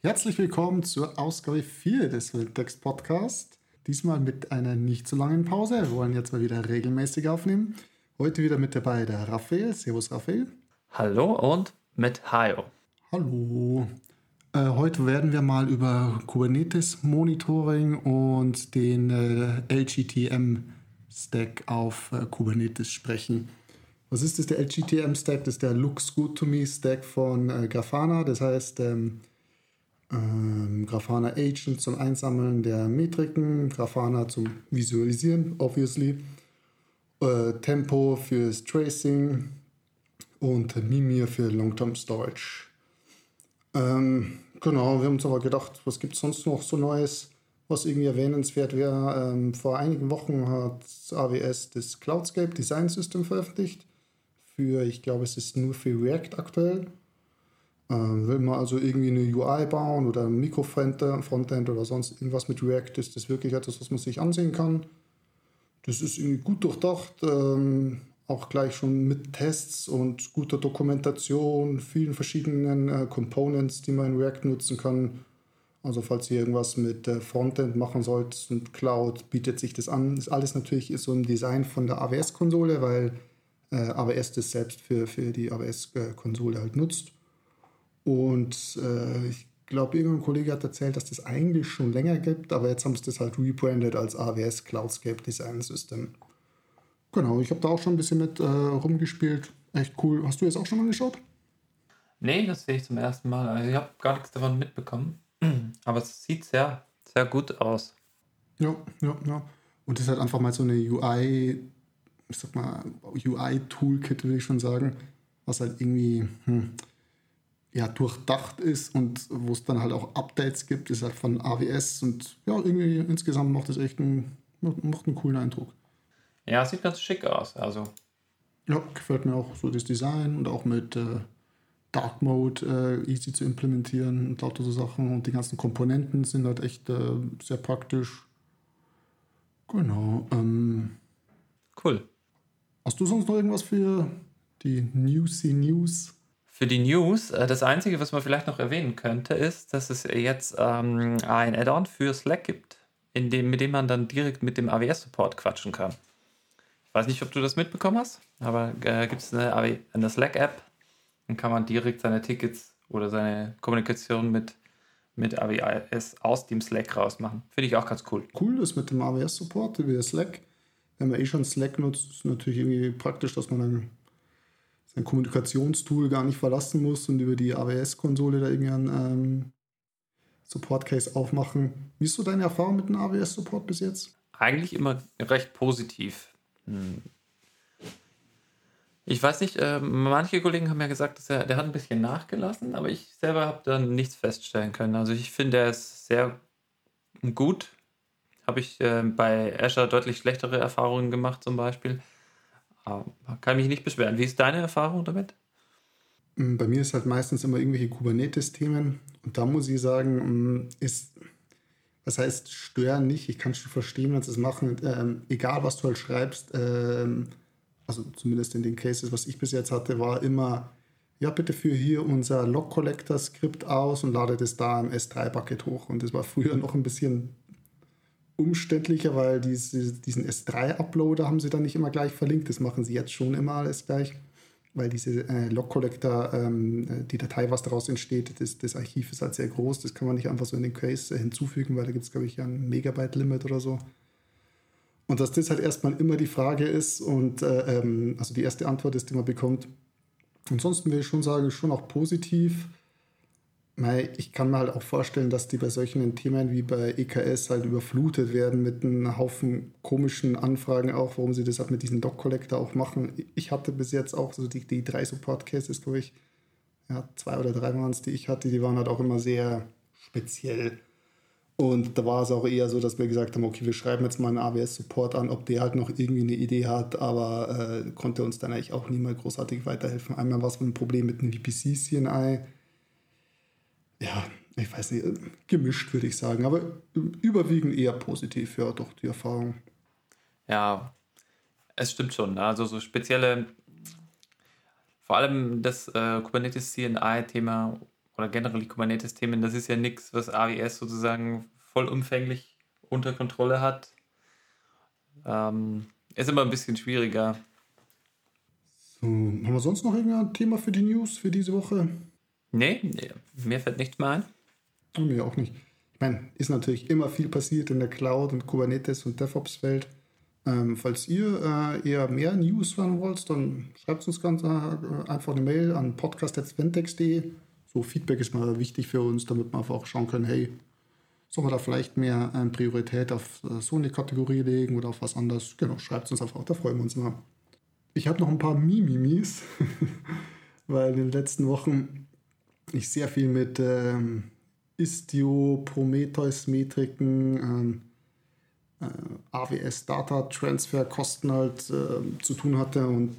Herzlich willkommen zur Ausgabe 4 des Wildtext Podcast. Diesmal mit einer nicht so langen Pause. Wir wollen jetzt mal wieder regelmäßig aufnehmen. Heute wieder mit dabei der Raphael. Servus, Raphael. Hallo und mit Hayo. Hallo. Äh, heute werden wir mal über Kubernetes Monitoring und den äh, LGTM Stack auf äh, Kubernetes sprechen. Was ist das, der LGTM Stack? Das ist der Looks Good to Me Stack von äh, Grafana. Das heißt, ähm, ähm, Grafana Agent zum Einsammeln der Metriken, Grafana zum Visualisieren, obviously, äh, Tempo fürs Tracing und Mimir für Long-Term Storage. Ähm, genau, wir haben uns aber gedacht, was gibt es sonst noch so Neues, was irgendwie erwähnenswert wäre. Ähm, vor einigen Wochen hat AWS das Cloudscape Design System veröffentlicht. Für, ich glaube, es ist nur für React aktuell. Ähm, will man also irgendwie eine UI bauen oder ein Mikrofrontend oder sonst irgendwas mit React, ist das wirklich etwas, was man sich ansehen kann. Das ist irgendwie gut durchdacht, ähm, auch gleich schon mit Tests und guter Dokumentation, vielen verschiedenen äh, Components, die man in React nutzen kann. Also falls ihr irgendwas mit äh, Frontend machen sollt und Cloud, bietet sich das an. Das alles natürlich ist so im Design von der AWS-Konsole, weil äh, AWS das selbst für, für die AWS-Konsole halt nutzt. Und äh, ich glaube, irgendein Kollege hat erzählt, dass das eigentlich schon länger gibt, aber jetzt haben sie das halt rebrandet als AWS Cloudscape Design System. Genau, ich habe da auch schon ein bisschen mit äh, rumgespielt. Echt cool. Hast du jetzt auch schon mal geschaut? Nee, das sehe ich zum ersten Mal. Also ich habe gar nichts davon mitbekommen. Aber es sieht sehr, sehr gut aus. Ja, ja, ja. Und das ist halt einfach mal so eine UI, ich sag mal, UI-Toolkit, würde ich schon sagen, was halt irgendwie, hm, ja, durchdacht ist und wo es dann halt auch Updates gibt, ist halt von AWS und ja, irgendwie insgesamt macht das echt einen, macht einen coolen Eindruck. Ja, sieht ganz schick aus. Also. Ja, gefällt mir auch so das Design und auch mit äh, Dark Mode äh, easy zu implementieren und lauter so Sachen und die ganzen Komponenten sind halt echt äh, sehr praktisch. Genau. Ähm, cool. Hast du sonst noch irgendwas für die Newsy News? Für die News, äh, das Einzige, was man vielleicht noch erwähnen könnte, ist, dass es jetzt ähm, ein Add-on für Slack gibt, in dem, mit dem man dann direkt mit dem AWS-Support quatschen kann. Ich weiß nicht, ob du das mitbekommen hast, aber äh, gibt es eine, eine Slack-App, dann kann man direkt seine Tickets oder seine Kommunikation mit, mit AWS aus dem Slack rausmachen. Finde ich auch ganz cool. Cool ist mit dem AWS-Support wie Slack. Wenn man eh schon Slack nutzt, ist es natürlich irgendwie praktisch, dass man dann sein Kommunikationstool gar nicht verlassen muss und über die AWS-Konsole da irgendwie einen ähm, Support-Case aufmachen. Wie ist so deine Erfahrung mit dem AWS-Support bis jetzt? Eigentlich immer recht positiv. Hm. Ich weiß nicht, äh, manche Kollegen haben ja gesagt, dass er, der hat ein bisschen nachgelassen, aber ich selber habe dann nichts feststellen können. Also ich finde, er ist sehr gut. Habe ich äh, bei Azure deutlich schlechtere Erfahrungen gemacht zum Beispiel. Kann mich nicht beschweren. Wie ist deine Erfahrung damit? Mm, bei mir ist halt meistens immer irgendwelche Kubernetes-Themen. Und da muss ich sagen, mm, ist, was heißt stören nicht? Ich kann schon verstehen, wenn sie es machen. Ähm, egal, was du halt schreibst, ähm, also zumindest in den Cases, was ich bis jetzt hatte, war immer, ja, bitte führe hier unser Log-Collector-Skript aus und lade das da im S3-Bucket hoch. Und das war früher noch ein bisschen umständlicher, weil diese, diesen S3-Uploader haben sie dann nicht immer gleich verlinkt. Das machen sie jetzt schon immer alles gleich, weil diese äh, Log-Collector, ähm, die Datei, was daraus entsteht, das, das, Archiv ist halt sehr groß. Das kann man nicht einfach so in den Case äh, hinzufügen, weil da gibt es, glaube ich, ein Megabyte-Limit oder so. Und dass das halt erstmal immer die Frage ist und äh, ähm, also die erste Antwort ist, die man bekommt. Ansonsten will ich schon sagen, schon auch positiv ich kann mir halt auch vorstellen, dass die bei solchen Themen wie bei EKS halt überflutet werden mit einem Haufen komischen Anfragen auch, warum sie das halt mit diesem Doc-Collector auch machen. Ich hatte bis jetzt auch so die, die drei Support-Cases, glaube ich, ja, zwei oder drei waren es, die ich hatte, die waren halt auch immer sehr speziell. Und da war es auch eher so, dass wir gesagt haben, okay, wir schreiben jetzt mal einen AWS-Support an, ob der halt noch irgendwie eine Idee hat, aber äh, konnte uns dann eigentlich auch nie mal großartig weiterhelfen. Einmal war es ein Problem mit einem VPC-CNI, ja, ich weiß nicht, gemischt würde ich sagen, aber überwiegend eher positiv, ja, doch die Erfahrung. Ja, es stimmt schon. Ne? Also so spezielle, vor allem das äh, Kubernetes CNI-Thema oder generell die Kubernetes-Themen, das ist ja nichts, was AWS sozusagen vollumfänglich unter Kontrolle hat. Ähm, ist immer ein bisschen schwieriger. So, haben wir sonst noch irgendein Thema für die News für diese Woche? Nee, nee mir fällt nichts mehr ein. Und mir auch nicht. Ich meine, ist natürlich immer viel passiert in der Cloud und Kubernetes und DevOps-Welt. Ähm, falls ihr äh, eher mehr News hören wollt, dann schreibt uns ganz äh, einfach eine Mail an podcast.ventex.de. So Feedback ist mal wichtig für uns, damit wir einfach auch schauen können, hey, soll man da vielleicht mehr ähm, Priorität auf äh, so eine Kategorie legen oder auf was anderes? Genau, schreibt uns einfach, da freuen wir uns immer. Ich habe noch ein paar Mimimis, weil in den letzten Wochen ich sehr viel mit ähm, Istio, Prometheus-Metriken, ähm, äh, AWS Data Transfer Kosten halt äh, zu tun hatte und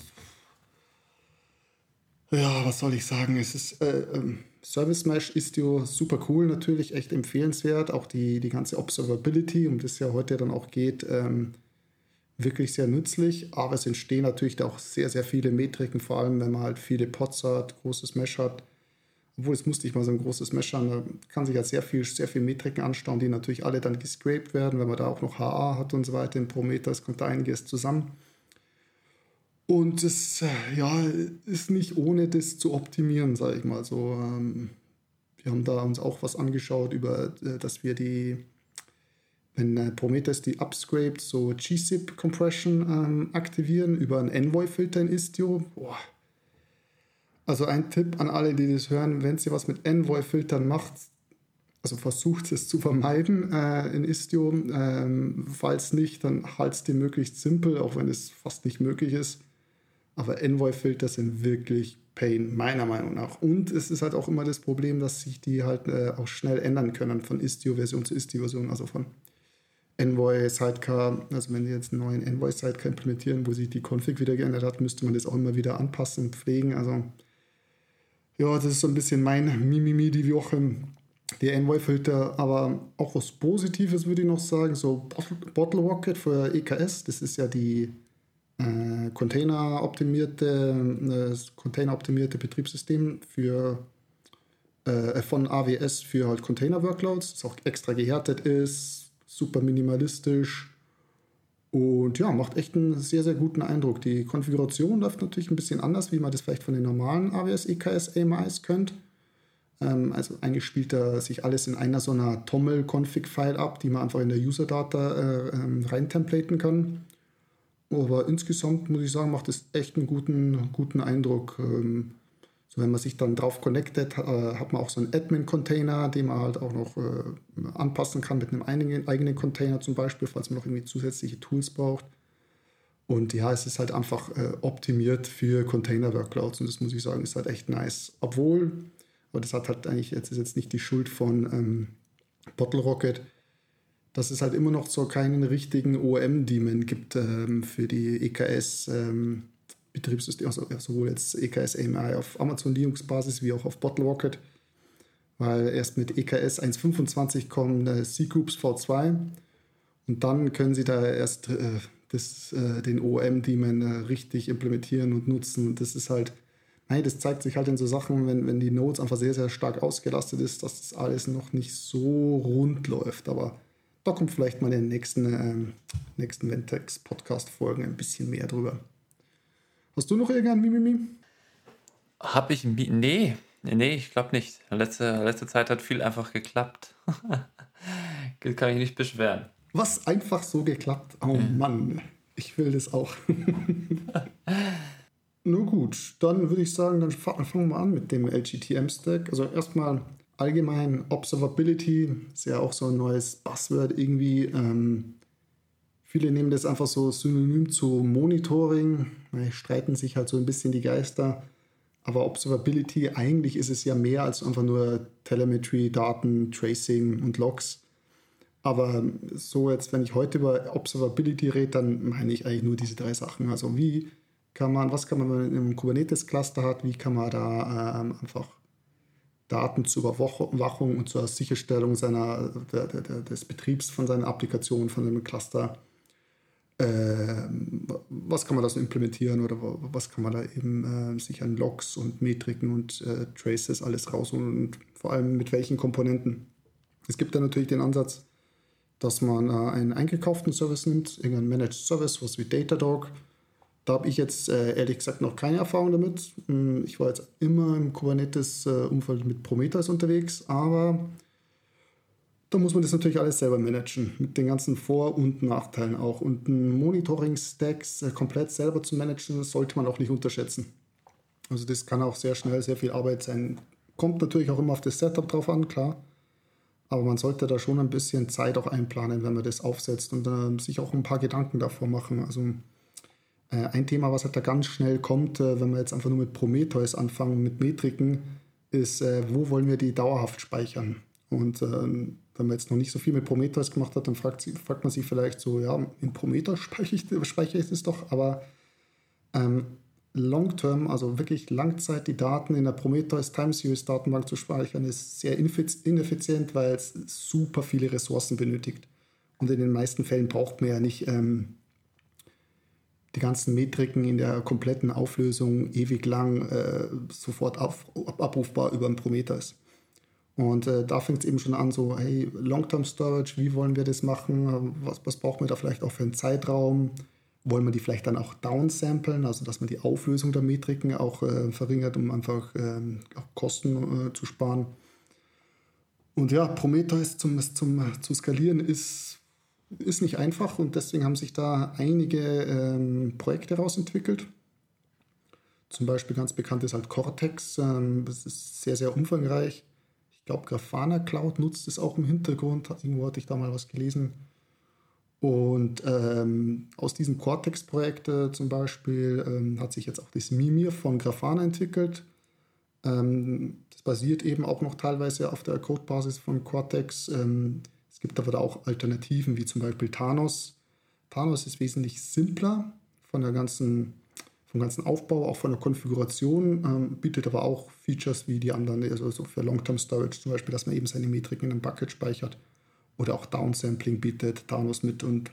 ja, was soll ich sagen? Es ist äh, ähm, Service Mesh Istio super cool, natürlich echt empfehlenswert. Auch die, die ganze Observability, um das ja heute dann auch geht, ähm, wirklich sehr nützlich. Aber es entstehen natürlich auch sehr, sehr viele Metriken, vor allem wenn man halt viele Pods hat, großes Mesh hat obwohl es musste ich mal so ein großes Mesh haben, da kann sich ja sehr viel, sehr viel Metriken anstauen, die natürlich alle dann gescraped werden, wenn man da auch noch HA hat und so weiter. In Prometheus kommt da einiges zusammen. Und es ja, ist nicht ohne das zu optimieren, sage ich mal. So, ähm, wir haben da uns auch was angeschaut über, äh, dass wir die, wenn äh, Prometheus die upscraped, so GZIP Compression ähm, aktivieren über einen Envoy-Filter in Istio. Boah, also ein Tipp an alle, die das hören, wenn ihr was mit Envoy-Filtern macht, also versucht es zu vermeiden äh, in Istio. Ähm, falls nicht, dann haltet die möglichst simpel, auch wenn es fast nicht möglich ist. Aber Envoy-Filter sind wirklich Pain, meiner Meinung nach. Und es ist halt auch immer das Problem, dass sich die halt äh, auch schnell ändern können von Istio-Version zu Istio-Version, also von Envoy Sidecar. Also wenn die jetzt einen neuen Envoy Sidecar implementieren, wo sich die Config wieder geändert hat, müsste man das auch immer wieder anpassen und pflegen. Also ja, das ist so ein bisschen mein Mimimi die Woche. Die Envoy-Filter, aber auch was Positives würde ich noch sagen, so Bottle Rocket für EKS, das ist ja die äh, Container-optimierte, äh, Container-optimierte Betriebssystem für, äh, von AWS für halt Container-Workloads, das auch extra gehärtet ist, super minimalistisch, und ja, macht echt einen sehr, sehr guten Eindruck. Die Konfiguration läuft natürlich ein bisschen anders, wie man das vielleicht von den normalen AWS EKS AMIs kennt. Ähm, also eigentlich spielt da sich alles in einer so einer Tommel-Config-File ab, die man einfach in der User-Data äh, ähm, reintemplaten kann. Aber insgesamt muss ich sagen, macht es echt einen guten, guten Eindruck. Ähm, so, wenn man sich dann drauf connectet, äh, hat man auch so einen Admin-Container, den man halt auch noch äh, anpassen kann mit einem eigenen, Container zum Beispiel, falls man noch irgendwie zusätzliche Tools braucht. Und ja, es ist halt einfach äh, optimiert für Container-Workloads und das muss ich sagen, ist halt echt nice. Obwohl, aber das hat halt eigentlich, jetzt ist jetzt nicht die Schuld von ähm, Bottle Rocket, dass es halt immer noch so keinen richtigen OM-Daemon gibt ähm, für die EKS. Ähm, Betriebssystem, also sowohl jetzt EKS AMI auf Amazon Linux Basis wie auch auf Bottle Rocket, weil erst mit EKS 1.25 kommen äh, C-Groups V2 und dann können sie da erst äh, das, äh, den OM-Daemon äh, richtig implementieren und nutzen. Das ist halt, nein, das zeigt sich halt in so Sachen, wenn, wenn die Nodes einfach sehr, sehr stark ausgelastet ist, dass das alles noch nicht so rund läuft. Aber da kommt vielleicht mal in den nächsten, ähm, nächsten Ventex-Podcast-Folgen ein bisschen mehr drüber. Hast du noch irgendein Mimimi? Hab ich. Nee, nee, ich glaube nicht. Letzte, letzte Zeit hat viel einfach geklappt. kann ich nicht beschweren. Was einfach so geklappt? Oh. Mann, ich will das auch. Nur gut, dann würde ich sagen, dann fangen wir an mit dem LGTM-Stack. Also erstmal allgemein Observability, ist ja auch so ein neues Buzzword irgendwie. Ähm, Viele nehmen das einfach so synonym zu Monitoring, streiten sich halt so ein bisschen die Geister. Aber Observability, eigentlich ist es ja mehr als einfach nur Telemetry, Daten, Tracing und Logs. Aber so jetzt, wenn ich heute über Observability rede, dann meine ich eigentlich nur diese drei Sachen. Also wie kann man, was kann man, wenn man einem Kubernetes-Cluster hat, wie kann man da ähm, einfach Daten zur Überwachung und zur Sicherstellung seiner, der, der, des Betriebs von seiner Applikation, von einem Cluster was kann man da so implementieren oder was kann man da eben äh, sich an Logs und Metriken und äh, Traces alles rausholen und vor allem mit welchen Komponenten. Es gibt da natürlich den Ansatz, dass man äh, einen eingekauften Service nimmt, irgendeinen Managed Service, was wie Datadog. Da habe ich jetzt äh, ehrlich gesagt noch keine Erfahrung damit. Hm, ich war jetzt immer im Kubernetes-Umfeld mit Prometheus unterwegs, aber da muss man das natürlich alles selber managen, mit den ganzen Vor- und Nachteilen auch. Und ein Monitoring-Stacks äh, komplett selber zu managen, sollte man auch nicht unterschätzen. Also das kann auch sehr schnell sehr viel Arbeit sein. Kommt natürlich auch immer auf das Setup drauf an, klar. Aber man sollte da schon ein bisschen Zeit auch einplanen, wenn man das aufsetzt und äh, sich auch ein paar Gedanken davor machen. Also äh, ein Thema, was halt da ganz schnell kommt, äh, wenn wir jetzt einfach nur mit Prometheus anfangen, mit Metriken, ist, äh, wo wollen wir die dauerhaft speichern? Und ähm, wenn man jetzt noch nicht so viel mit Prometheus gemacht hat, dann fragt, sie, fragt man sich vielleicht so, ja, in Prometheus speichere ich, speichere ich das doch, aber ähm, Long-Term, also wirklich Langzeit die Daten in der Prometheus Time Series Datenbank zu speichern, ist sehr ineffizient, weil es super viele Ressourcen benötigt. Und in den meisten Fällen braucht man ja nicht ähm, die ganzen Metriken in der kompletten Auflösung ewig lang äh, sofort auf, abrufbar über den Prometheus. Und äh, da fängt es eben schon an, so, hey, Long-Term Storage, wie wollen wir das machen? Was, was brauchen wir da vielleicht auch für einen Zeitraum? Wollen wir die vielleicht dann auch downsamplen, also dass man die Auflösung der Metriken auch äh, verringert, um einfach äh, auch Kosten äh, zu sparen? Und ja, Prometheus zum, zum, zu skalieren ist, ist nicht einfach und deswegen haben sich da einige ähm, Projekte rausentwickelt. Zum Beispiel ganz bekannt ist halt Cortex. Ähm, das ist sehr, sehr umfangreich glaube, Grafana Cloud nutzt es auch im Hintergrund. Irgendwo hatte ich da mal was gelesen. Und ähm, aus diesem Cortex-Projekt äh, zum Beispiel ähm, hat sich jetzt auch das Mimir von Grafana entwickelt. Ähm, das basiert eben auch noch teilweise auf der Codebasis von Cortex. Ähm, es gibt aber da auch Alternativen, wie zum Beispiel Thanos. Thanos ist wesentlich simpler von der ganzen vom ganzen Aufbau, auch von der Konfiguration, ähm, bietet aber auch Features wie die anderen, also so für Long-Term Storage zum Beispiel, dass man eben seine Metriken in einem Bucket speichert oder auch Downsampling bietet, Thanos mit und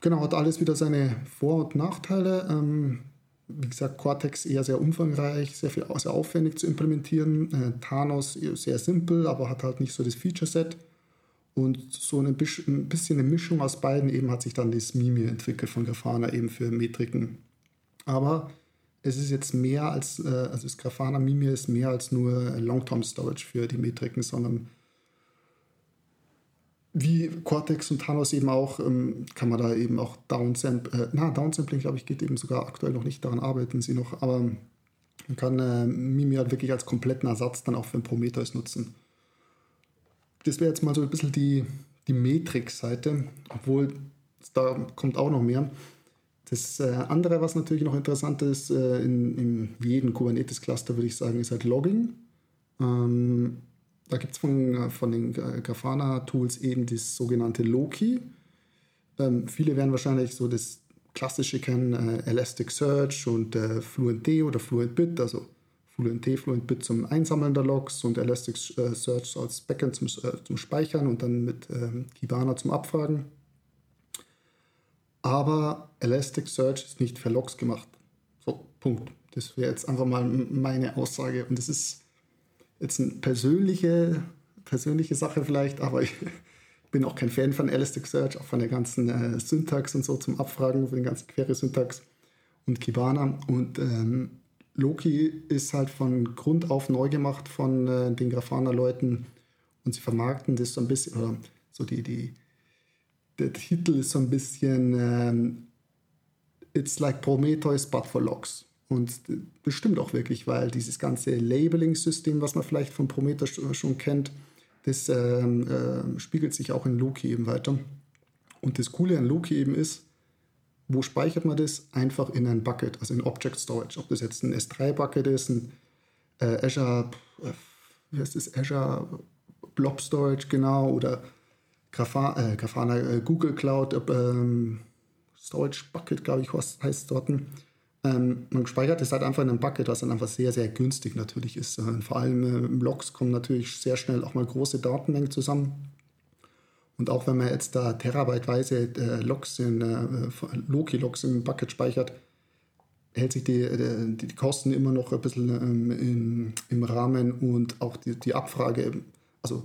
genau, hat alles wieder seine Vor- und Nachteile. Ähm, wie gesagt, Cortex eher sehr umfangreich, sehr, viel, sehr aufwendig zu implementieren. Äh, Thanos sehr simpel, aber hat halt nicht so das Feature-Set. Und so ein bisschen eine Mischung aus beiden eben hat sich dann das Mimi entwickelt von Grafana eben für Metriken aber es ist jetzt mehr als, äh, also das Grafana Mimir ist mehr als nur Long-Term Storage für die Metriken, sondern wie Cortex und Thanos eben auch, ähm, kann man da eben auch Downsampling, äh, na, Downsampling, glaube ich, geht eben sogar aktuell noch nicht, daran arbeiten sie noch, aber man kann äh, Mimir halt wirklich als kompletten Ersatz dann auch für ein Prometheus nutzen. Das wäre jetzt mal so ein bisschen die, die Metrik-Seite, obwohl da kommt auch noch mehr. Das äh, andere, was natürlich noch interessant ist, äh, in, in jedem Kubernetes-Cluster würde ich sagen, ist halt Logging. Ähm, da gibt es von, äh, von den Grafana-Tools eben das sogenannte Loki. Ähm, viele werden wahrscheinlich so das klassische kennen, äh, Elasticsearch und äh, FluentD oder FluentBit, also FluentD, FluentBit zum Einsammeln der Logs und Elasticsearch als Backend zum, äh, zum Speichern und dann mit ähm, Kibana zum Abfragen. Aber Elasticsearch ist nicht für Logs gemacht. So, Punkt. Das wäre jetzt einfach mal meine Aussage. Und das ist jetzt eine persönliche, persönliche Sache vielleicht, aber ich bin auch kein Fan von Elasticsearch, auch von der ganzen äh, Syntax und so zum Abfragen, von den ganzen Query-Syntax und Kibana. Und ähm, Loki ist halt von Grund auf neu gemacht von äh, den Grafana-Leuten und sie vermarkten das so ein bisschen, oder so die, die der Titel ist so ein bisschen ähm, It's like Prometheus but for Logs. Und das stimmt auch wirklich, weil dieses ganze Labeling-System, was man vielleicht von Prometheus schon kennt, das ähm, äh, spiegelt sich auch in Loki eben weiter. Und das Coole an Loki eben ist, wo speichert man das? Einfach in ein Bucket, also in Object Storage. Ob das jetzt ein S3-Bucket ist, ein äh, Azure, äh, wie heißt das, Azure Blob Storage genau, oder Grafana, äh, Grafana äh, Google Cloud ähm, Storage Bucket, glaube ich, was heißt dort. Ähm, man speichert es halt einfach in einem Bucket, was dann einfach sehr, sehr günstig natürlich ist. Und vor allem äh, im Logs kommen natürlich sehr schnell auch mal große Datenmengen zusammen. Und auch wenn man jetzt da terabyteweise äh, Logs in äh, Loki-Logs im Bucket speichert, hält sich die, die, die, Kosten immer noch ein bisschen ähm, in, im Rahmen und auch die, die Abfrage, also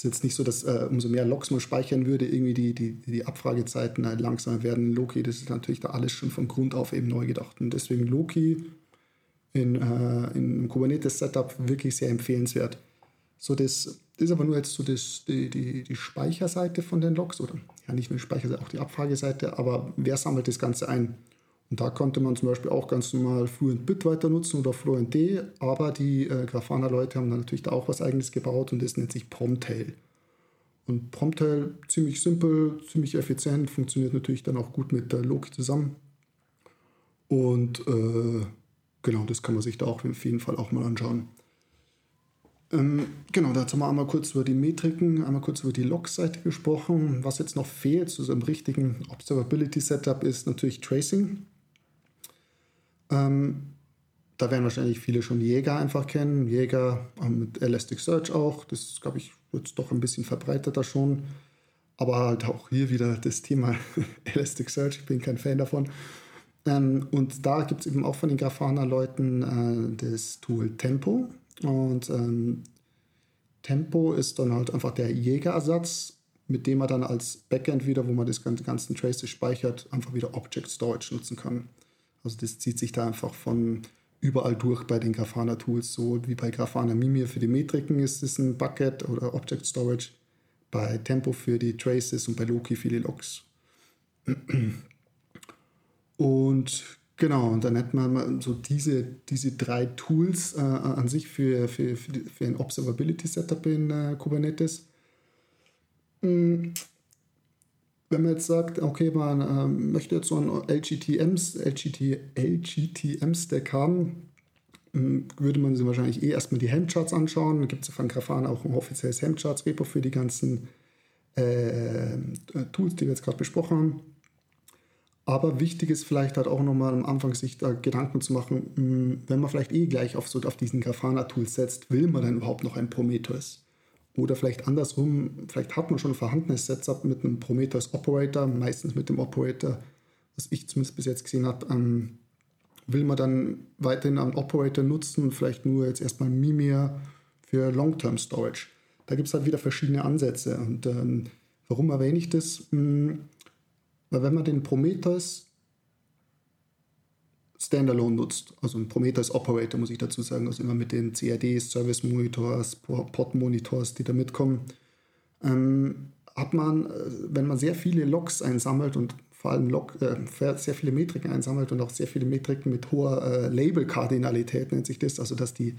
ist jetzt nicht so, dass äh, umso mehr Logs man speichern würde, irgendwie die, die, die Abfragezeiten halt langsamer werden Loki. Das ist natürlich da alles schon von Grund auf eben neu gedacht. Und deswegen Loki in, äh, in Kubernetes-Setup wirklich sehr empfehlenswert. So, das ist aber nur jetzt so das, die, die, die Speicherseite von den Logs oder ja nicht nur die Speicherseite, auch die Abfrageseite, aber wer sammelt das Ganze ein? Und da konnte man zum Beispiel auch ganz normal Fluent Bit weiter nutzen oder Fluent D, aber die äh, Grafana-Leute haben dann natürlich da auch was eigenes gebaut und das nennt sich Promtail. Und Promtail ziemlich simpel, ziemlich effizient, funktioniert natürlich dann auch gut mit der Loki zusammen. Und äh, genau, das kann man sich da auch auf jeden Fall auch mal anschauen. Ähm, genau, dazu haben wir einmal kurz über die Metriken, einmal kurz über die Log-Seite gesprochen. Was jetzt noch fehlt zu so einem richtigen Observability-Setup ist natürlich Tracing. Ähm, da werden wahrscheinlich viele schon Jäger einfach kennen. Jäger mit Elasticsearch auch. Das glaube ich, wird doch ein bisschen verbreiteter schon. Aber halt auch hier wieder das Thema Elasticsearch. Ich bin kein Fan davon. Ähm, und da gibt es eben auch von den Grafana-Leuten äh, das Tool Tempo. Und ähm, Tempo ist dann halt einfach der Jägerersatz, mit dem man dann als Backend wieder, wo man das ganze ganzen Traces speichert, einfach wieder Object Storage nutzen kann. Also das zieht sich da einfach von überall durch bei den Grafana Tools, so wie bei Grafana Mimir für die Metriken ist es ein Bucket oder Object Storage, bei Tempo für die Traces und bei Loki für die Logs. Und genau, und dann hätte man so diese, diese drei Tools äh, an sich für, für, für, für ein Observability-Setup in äh, Kubernetes. Mhm wenn man jetzt sagt, okay, man ähm, möchte jetzt so ein LGTMs, LGT, LGTM-Stack haben, ähm, würde man sich wahrscheinlich eh erstmal die Helmcharts anschauen. Da gibt es von Grafana auch ein offizielles Helmcharts-Repo für die ganzen äh, Tools, die wir jetzt gerade besprochen haben. Aber wichtig ist vielleicht halt auch nochmal am Anfang sich da Gedanken zu machen, hm, wenn man vielleicht eh gleich auf, so, auf diesen Grafana-Tools setzt, will man dann überhaupt noch ein Prometheus? Oder vielleicht andersrum, vielleicht hat man schon ein vorhandenes Setup mit einem Prometheus Operator, meistens mit dem Operator, was ich zumindest bis jetzt gesehen habe, ähm, will man dann weiterhin einen Operator nutzen, vielleicht nur jetzt erstmal Mimir für Long-Term Storage. Da gibt es halt wieder verschiedene Ansätze. Und ähm, warum erwähne ich das? Hm, weil wenn man den Prometheus Standalone nutzt. Also ein Prometheus Operator, muss ich dazu sagen. Also immer mit den CADs, Service Monitors, Pod Monitors, die da mitkommen. Ähm, hat man, äh, wenn man sehr viele Logs einsammelt und vor allem Log, äh, sehr viele Metriken einsammelt und auch sehr viele Metriken mit hoher äh, Label-Kardinalität nennt sich das, also dass die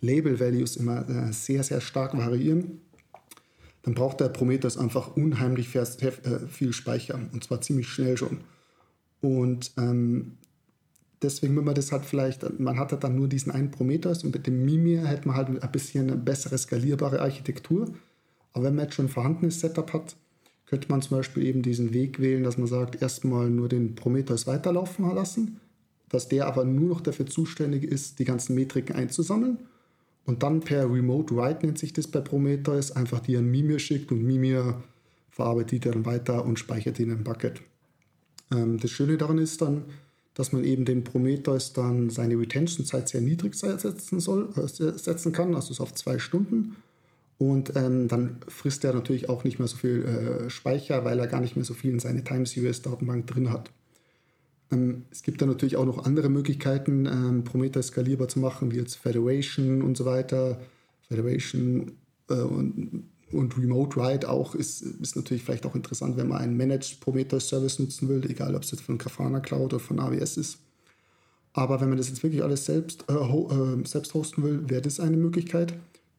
Label-Values immer äh, sehr, sehr stark variieren, dann braucht der Prometheus einfach unheimlich äh, viel Speicher und zwar ziemlich schnell schon. Und ähm, deswegen, wenn man das halt vielleicht, man hat halt dann nur diesen einen Prometheus und mit dem Mimir hätte man halt ein bisschen eine bessere skalierbare Architektur. Aber wenn man jetzt schon ein vorhandenes Setup hat, könnte man zum Beispiel eben diesen Weg wählen, dass man sagt, erstmal nur den Prometheus weiterlaufen lassen, dass der aber nur noch dafür zuständig ist, die ganzen Metriken einzusammeln und dann per Remote Write nennt sich das bei Prometheus, einfach die an Mimir schickt und Mimir verarbeitet die dann weiter und speichert die in ein Bucket. Ähm, das Schöne daran ist dann, dass man eben den Prometheus dann seine Retention-Zeit sehr niedrig setzen, soll, äh, setzen kann, also so auf zwei Stunden. Und ähm, dann frisst er natürlich auch nicht mehr so viel äh, Speicher, weil er gar nicht mehr so viel in seine Time Series Datenbank drin hat. Ähm, es gibt dann natürlich auch noch andere Möglichkeiten, ähm, Prometheus skalierbar zu machen, wie jetzt Federation und so weiter. Federation äh, und und Remote Write auch ist, ist natürlich vielleicht auch interessant, wenn man einen Managed Prometheus Service nutzen will, egal ob es jetzt von Grafana Cloud oder von AWS ist. Aber wenn man das jetzt wirklich alles selbst, äh, ho äh, selbst hosten will, wäre das eine Möglichkeit.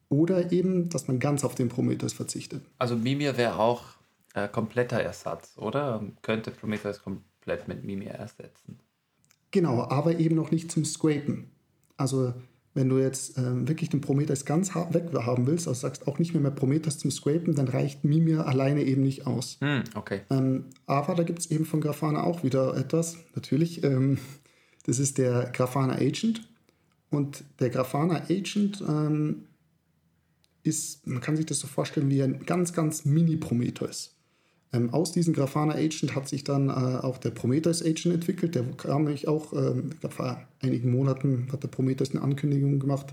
Oder eben, dass man ganz auf den Prometheus verzichtet. Also Mimir wäre auch äh, kompletter Ersatz, oder? Könnte Prometheus komplett mit Mimir ersetzen? Genau, aber eben noch nicht zum Scrapen. Also wenn du jetzt ähm, wirklich den Prometheus ganz weg haben willst, also sagst auch nicht mehr, mehr Prometheus zum Scrapen, dann reicht Mimir alleine eben nicht aus. Hm, okay. Ähm, aber da gibt es eben von Grafana auch wieder etwas. Natürlich, ähm, das ist der Grafana Agent. Und der Grafana Agent ähm, ist, man kann sich das so vorstellen wie ein ganz, ganz Mini-Prometheus. Ähm, aus diesem Grafana Agent hat sich dann äh, auch der Prometheus Agent entwickelt. Der kam nämlich auch, ähm, ich glaube, vor einigen Monaten hat der Prometheus eine Ankündigung gemacht.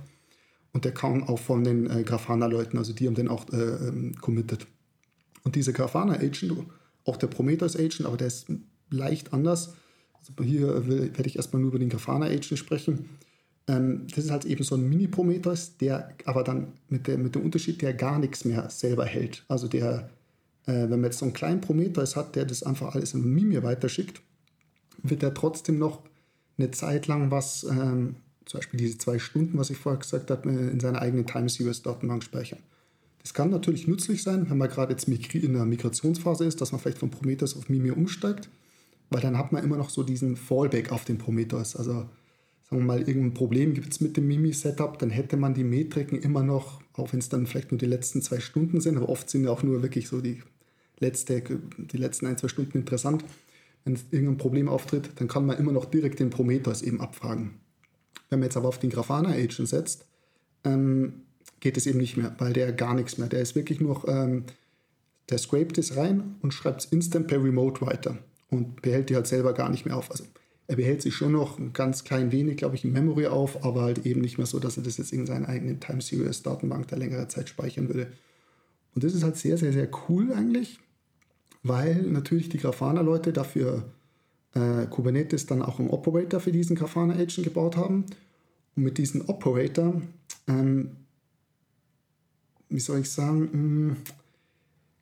Und der kam auch von den äh, Grafana-Leuten, also die haben den auch äh, ähm, committed. Und dieser Grafana Agent, auch der Prometheus Agent, aber der ist leicht anders. Also hier werde ich erstmal nur über den Grafana Agent sprechen. Ähm, das ist halt eben so ein Mini-Prometheus, der aber dann mit, der, mit dem Unterschied, der gar nichts mehr selber hält. Also der wenn man jetzt so einen kleinen Prometheus hat, der das einfach alles in Mimir weiterschickt, wird er trotzdem noch eine Zeit lang was, ähm, zum Beispiel diese zwei Stunden, was ich vorher gesagt habe, äh, in seiner eigenen Time Series Datenbank speichern. Das kann natürlich nützlich sein, wenn man gerade jetzt in der Migrationsphase ist, dass man vielleicht von Prometheus auf Mimir umsteigt, weil dann hat man immer noch so diesen Fallback auf den Prometheus. Also sagen wir mal, irgendein Problem gibt es mit dem Mimi-Setup, dann hätte man die Metriken immer noch, auch wenn es dann vielleicht nur die letzten zwei Stunden sind, aber oft sind ja auch nur wirklich so die letzte, die letzten ein, zwei Stunden interessant. Wenn irgendein Problem auftritt, dann kann man immer noch direkt den Prometheus eben abfragen. Wenn man jetzt aber auf den Grafana Agent setzt, ähm, geht es eben nicht mehr, weil der gar nichts mehr. Der ist wirklich nur, ähm, der scrapt es rein und schreibt es instant per Remote weiter und behält die halt selber gar nicht mehr auf. Also er behält sich schon noch ein ganz klein wenig, glaube ich, in Memory auf, aber halt eben nicht mehr so, dass er das jetzt in seiner eigenen Time Series Datenbank der längere Zeit speichern würde. Und das ist halt sehr, sehr, sehr cool eigentlich weil natürlich die Grafana-Leute dafür äh, Kubernetes dann auch einen Operator für diesen Grafana Agent gebaut haben. Und mit diesem Operator, ähm, wie soll ich sagen, mh, hm,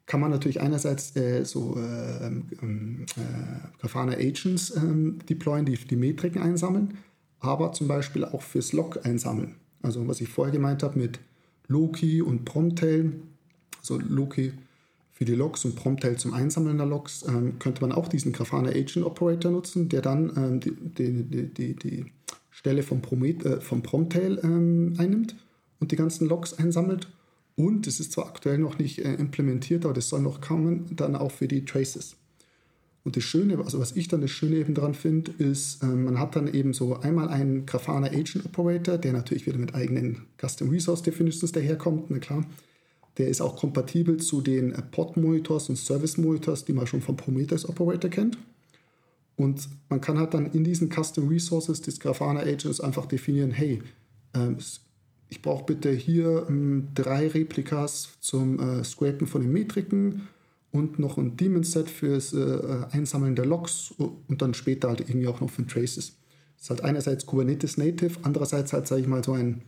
kann man natürlich einerseits äh, so äh, ähm, äh, Grafana Agents ähm, deployen, die die Metriken einsammeln, aber zum Beispiel auch fürs Log einsammeln. Also was ich vorher gemeint habe mit Loki und Promtail. Also Loki für die Logs und Promptail zum Einsammeln der Logs ähm, könnte man auch diesen Grafana Agent Operator nutzen, der dann ähm, die, die, die, die, Stelle vom, Promet, äh, vom Promptail ähm, einnimmt und die ganzen Logs einsammelt. Und es ist zwar aktuell noch nicht äh, implementiert, aber das soll noch kommen, dann auch für die Traces. Und das Schöne, also was ich dann das Schöne eben daran finde, ist, äh, man hat dann eben so einmal einen Grafana Agent Operator, der natürlich wieder mit eigenen Custom Resource Definitions daherkommt, na klar. Der ist auch kompatibel zu den Pod-Monitors und Service-Monitors, die man schon vom Prometheus Operator kennt. Und man kann halt dann in diesen Custom Resources des Grafana Agents einfach definieren, hey, ähm, ich brauche bitte hier ähm, drei Replikas zum äh, Scrapen von den Metriken und noch ein Daemon-Set fürs äh, Einsammeln der Logs und dann später halt irgendwie auch noch für Traces. Das ist halt einerseits Kubernetes Native, andererseits halt, sage ich mal, so ein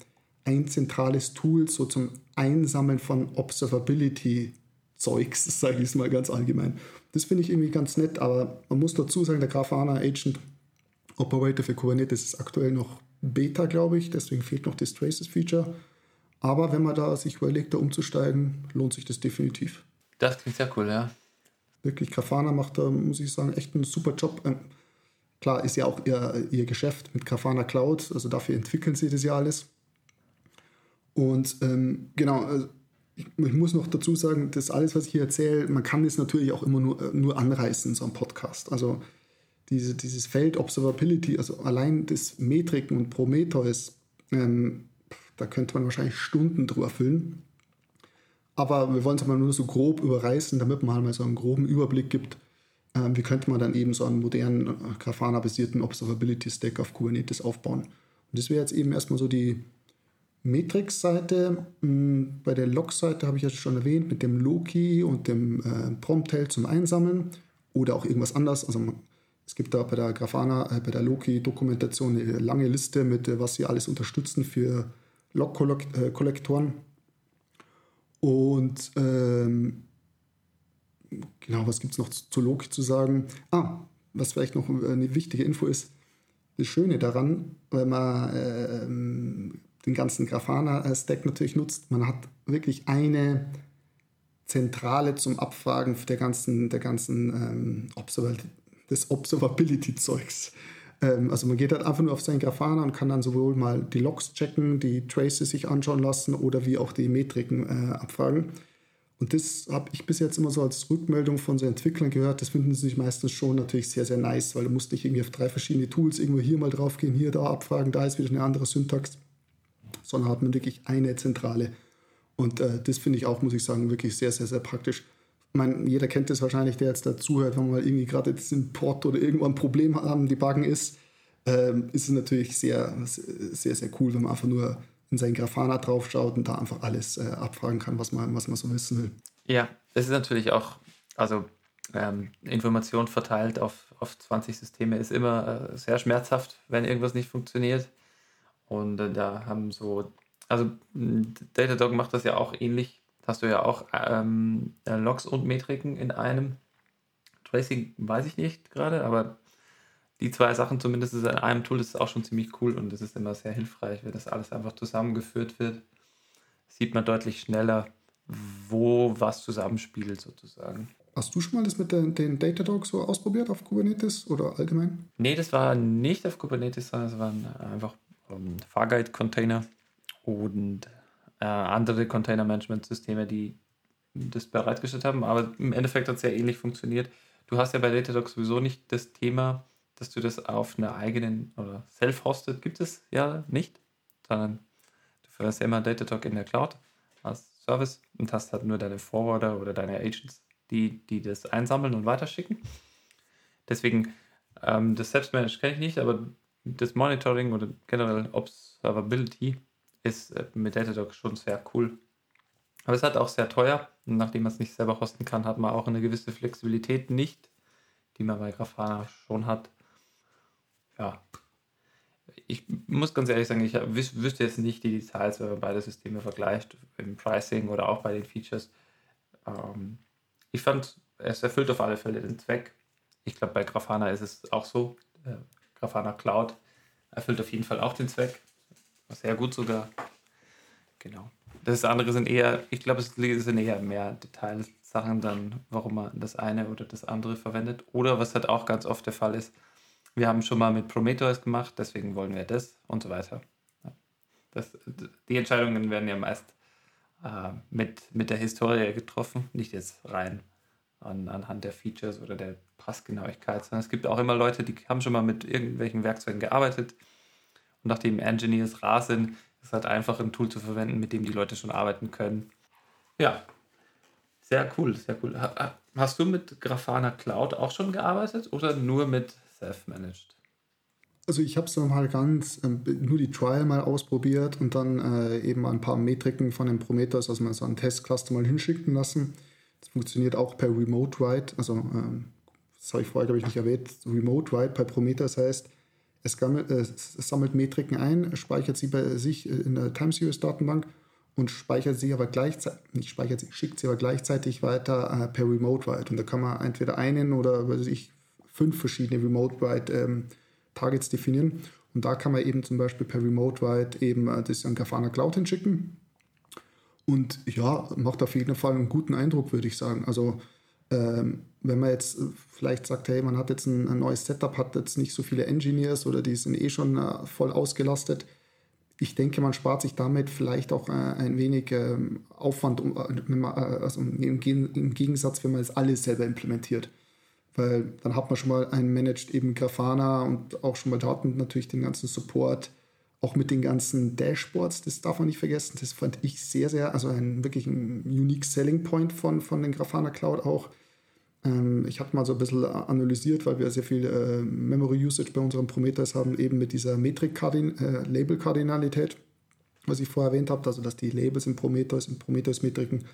ein zentrales Tool so zum Einsammeln von Observability-Zeugs, sage ich es mal ganz allgemein. Das finde ich irgendwie ganz nett, aber man muss dazu sagen, der Grafana Agent Operator für Kubernetes ist aktuell noch Beta, glaube ich, deswegen fehlt noch das Traces-Feature. Aber wenn man da sich überlegt, da umzusteigen, lohnt sich das definitiv. Das klingt sehr cool, ja. Wirklich, Grafana macht da, muss ich sagen, echt einen super Job. Ähm, klar, ist ja auch ihr, ihr Geschäft mit Grafana Cloud, also dafür entwickeln sie das ja alles. Und ähm, genau, also ich, ich, muss noch dazu sagen, dass alles, was ich hier erzähle, man kann das natürlich auch immer nur, äh, nur anreißen, so ein Podcast. Also diese, dieses Feld Observability, also allein das Metriken und Prometheus, ähm, da könnte man wahrscheinlich Stunden drüber füllen. Aber wir wollen es mal nur so grob überreißen, damit man halt mal so einen groben Überblick gibt, ähm, wie könnte man dann eben so einen modernen, äh, Grafana-basierten Observability-Stack auf Kubernetes aufbauen. Und das wäre jetzt eben erstmal so die, Matrix-Seite, hm, bei der Log-Seite habe ich ja schon erwähnt, mit dem Loki und dem äh, Promptail zum Einsammeln oder auch irgendwas anderes. Also es gibt da bei der Grafana, äh, bei der Loki-Dokumentation eine lange Liste mit, äh, was sie alles unterstützen für Log-Kollektoren. Und ähm, genau, was gibt es noch zu Loki zu sagen? Ah, was vielleicht noch eine wichtige Info ist, das Schöne daran, wenn man äh, den ganzen Grafana-Stack natürlich nutzt. Man hat wirklich eine Zentrale zum Abfragen der ganzen, der ganzen ähm, Observability, des Observability-Zeugs. Ähm, also man geht halt einfach nur auf seinen Grafana und kann dann sowohl mal die Logs checken, die Traces sich anschauen lassen oder wie auch die Metriken äh, abfragen. Und das habe ich bis jetzt immer so als Rückmeldung von so Entwicklern gehört. Das finden sie sich meistens schon natürlich sehr, sehr nice, weil du musst nicht irgendwie auf drei verschiedene Tools irgendwo hier mal drauf gehen, hier, da abfragen, da ist wieder eine andere Syntax sondern hat man wirklich eine Zentrale. Und äh, das finde ich auch, muss ich sagen, wirklich sehr, sehr, sehr praktisch. meine, jeder kennt das wahrscheinlich, der jetzt dazuhört, wenn man mal irgendwie gerade jetzt im Port oder irgendwo ein Problem haben, debuggen ist, ähm, ist es natürlich sehr, sehr, sehr cool, wenn man einfach nur in sein Grafana draufschaut und da einfach alles äh, abfragen kann, was man, was man so wissen will. Ja, es ist natürlich auch, also ähm, Information verteilt auf, auf 20 Systeme ist immer äh, sehr schmerzhaft, wenn irgendwas nicht funktioniert. Und äh, da haben so, also Datadog macht das ja auch ähnlich. Hast du ja auch ähm, äh, Logs und Metriken in einem. Tracing weiß ich nicht gerade, aber die zwei Sachen zumindest in einem Tool ist auch schon ziemlich cool und es ist immer sehr hilfreich, wenn das alles einfach zusammengeführt wird. Sieht man deutlich schneller, wo was zusammenspielt sozusagen. Hast du schon mal das mit den, den Datadog so ausprobiert auf Kubernetes oder allgemein? Nee, das war nicht auf Kubernetes, sondern es waren einfach ähm, Fargate-Container und äh, andere Container-Management-Systeme, die das bereitgestellt haben. Aber im Endeffekt hat es ja ähnlich funktioniert. Du hast ja bei Datadog sowieso nicht das Thema, dass du das auf einer eigenen oder self-hosted gibt es ja nicht, sondern du verwendest ja immer Datadog in der Cloud als Service und hast halt nur deine Forwarder oder deine Agents, die, die das einsammeln und weiterschicken. Deswegen, ähm, das Selbstmanaged kenne ich nicht, aber das Monitoring oder generell Observability ist äh, mit Datadog schon sehr cool. Aber es halt auch sehr teuer. Nachdem man es nicht selber hosten kann, hat man auch eine gewisse Flexibilität nicht, die man bei Grafana schon hat. Ja, ich muss ganz ehrlich sagen, ich wüs wüsste jetzt nicht die Details, wenn man beide Systeme vergleicht, im Pricing oder auch bei den Features. Ähm, ich fand, es erfüllt auf alle Fälle den Zweck. Ich glaube, bei Grafana ist es auch so. Grafana Cloud erfüllt auf jeden Fall auch den Zweck. Sehr gut sogar. Genau. Das andere sind eher, ich glaube, es sind eher mehr Detailsachen dann, warum man das eine oder das andere verwendet. Oder was halt auch ganz oft der Fall ist, wir haben schon mal mit Prometheus gemacht, deswegen wollen wir das und so weiter. Das, die Entscheidungen werden ja meist äh, mit, mit der Historie getroffen, nicht jetzt rein an, anhand der Features oder der Passgenauigkeit, sondern es gibt auch immer Leute, die haben schon mal mit irgendwelchen Werkzeugen gearbeitet und nachdem Engineers rar sind, ist halt einfach ein Tool zu verwenden, mit dem die Leute schon arbeiten können. Ja, sehr cool, sehr cool. Hast du mit Grafana Cloud auch schon gearbeitet oder nur mit self-managed? Also ich habe es dann mal ganz, äh, nur die Trial mal ausprobiert und dann äh, eben ein paar Metriken von dem Prometheus, also mal so einen Testcluster mal hinschicken lassen. Das funktioniert auch per Remote Write, also ähm, das habe ich vorher, glaube ich, nicht erwähnt. Remote Write bei Prometheus heißt, es, gammelt, es sammelt Metriken ein, speichert sie bei sich in der Time Series Datenbank und speichert sie aber gleichzeitig, nicht speichert sie, schickt sie aber gleichzeitig weiter äh, per Remote Write. Und da kann man entweder einen oder weiß ich, fünf verschiedene Remote Write ähm, Targets definieren. Und da kann man eben zum Beispiel per Remote Write eben äh, das an Grafana Cloud hinschicken. Und ja, macht auf jeden Fall einen guten Eindruck, würde ich sagen. Also ähm, wenn man jetzt äh, vielleicht sagt, hey, man hat jetzt ein, ein, neues Setup, hat jetzt nicht so viele Engineers oder die sind eh schon äh, voll ausgelastet. Ich denke, man spart sich damit vielleicht auch äh, ein wenig ähm, Aufwand, um, äh, man, äh, also im, im, Gegensatz, wenn man es alles selber implementiert weil dann hat man schon mal ein Managed eben Grafana und auch schon mal dort natürlich den ganzen Support, auch mit den ganzen Dashboards, das darf man nicht vergessen. Das fand ich sehr, sehr, also ein wirklich ein unique Selling Point von, von den Grafana Cloud auch. Ähm, ich habe mal so ein bisschen analysiert, weil wir sehr viel äh, Memory Usage bei unserem Prometheus haben, eben mit dieser Metrik-Label-Kardinalität, äh, was ich vorher erwähnt habe, also dass die Labels in Prometheus, in Prometheus-Metriken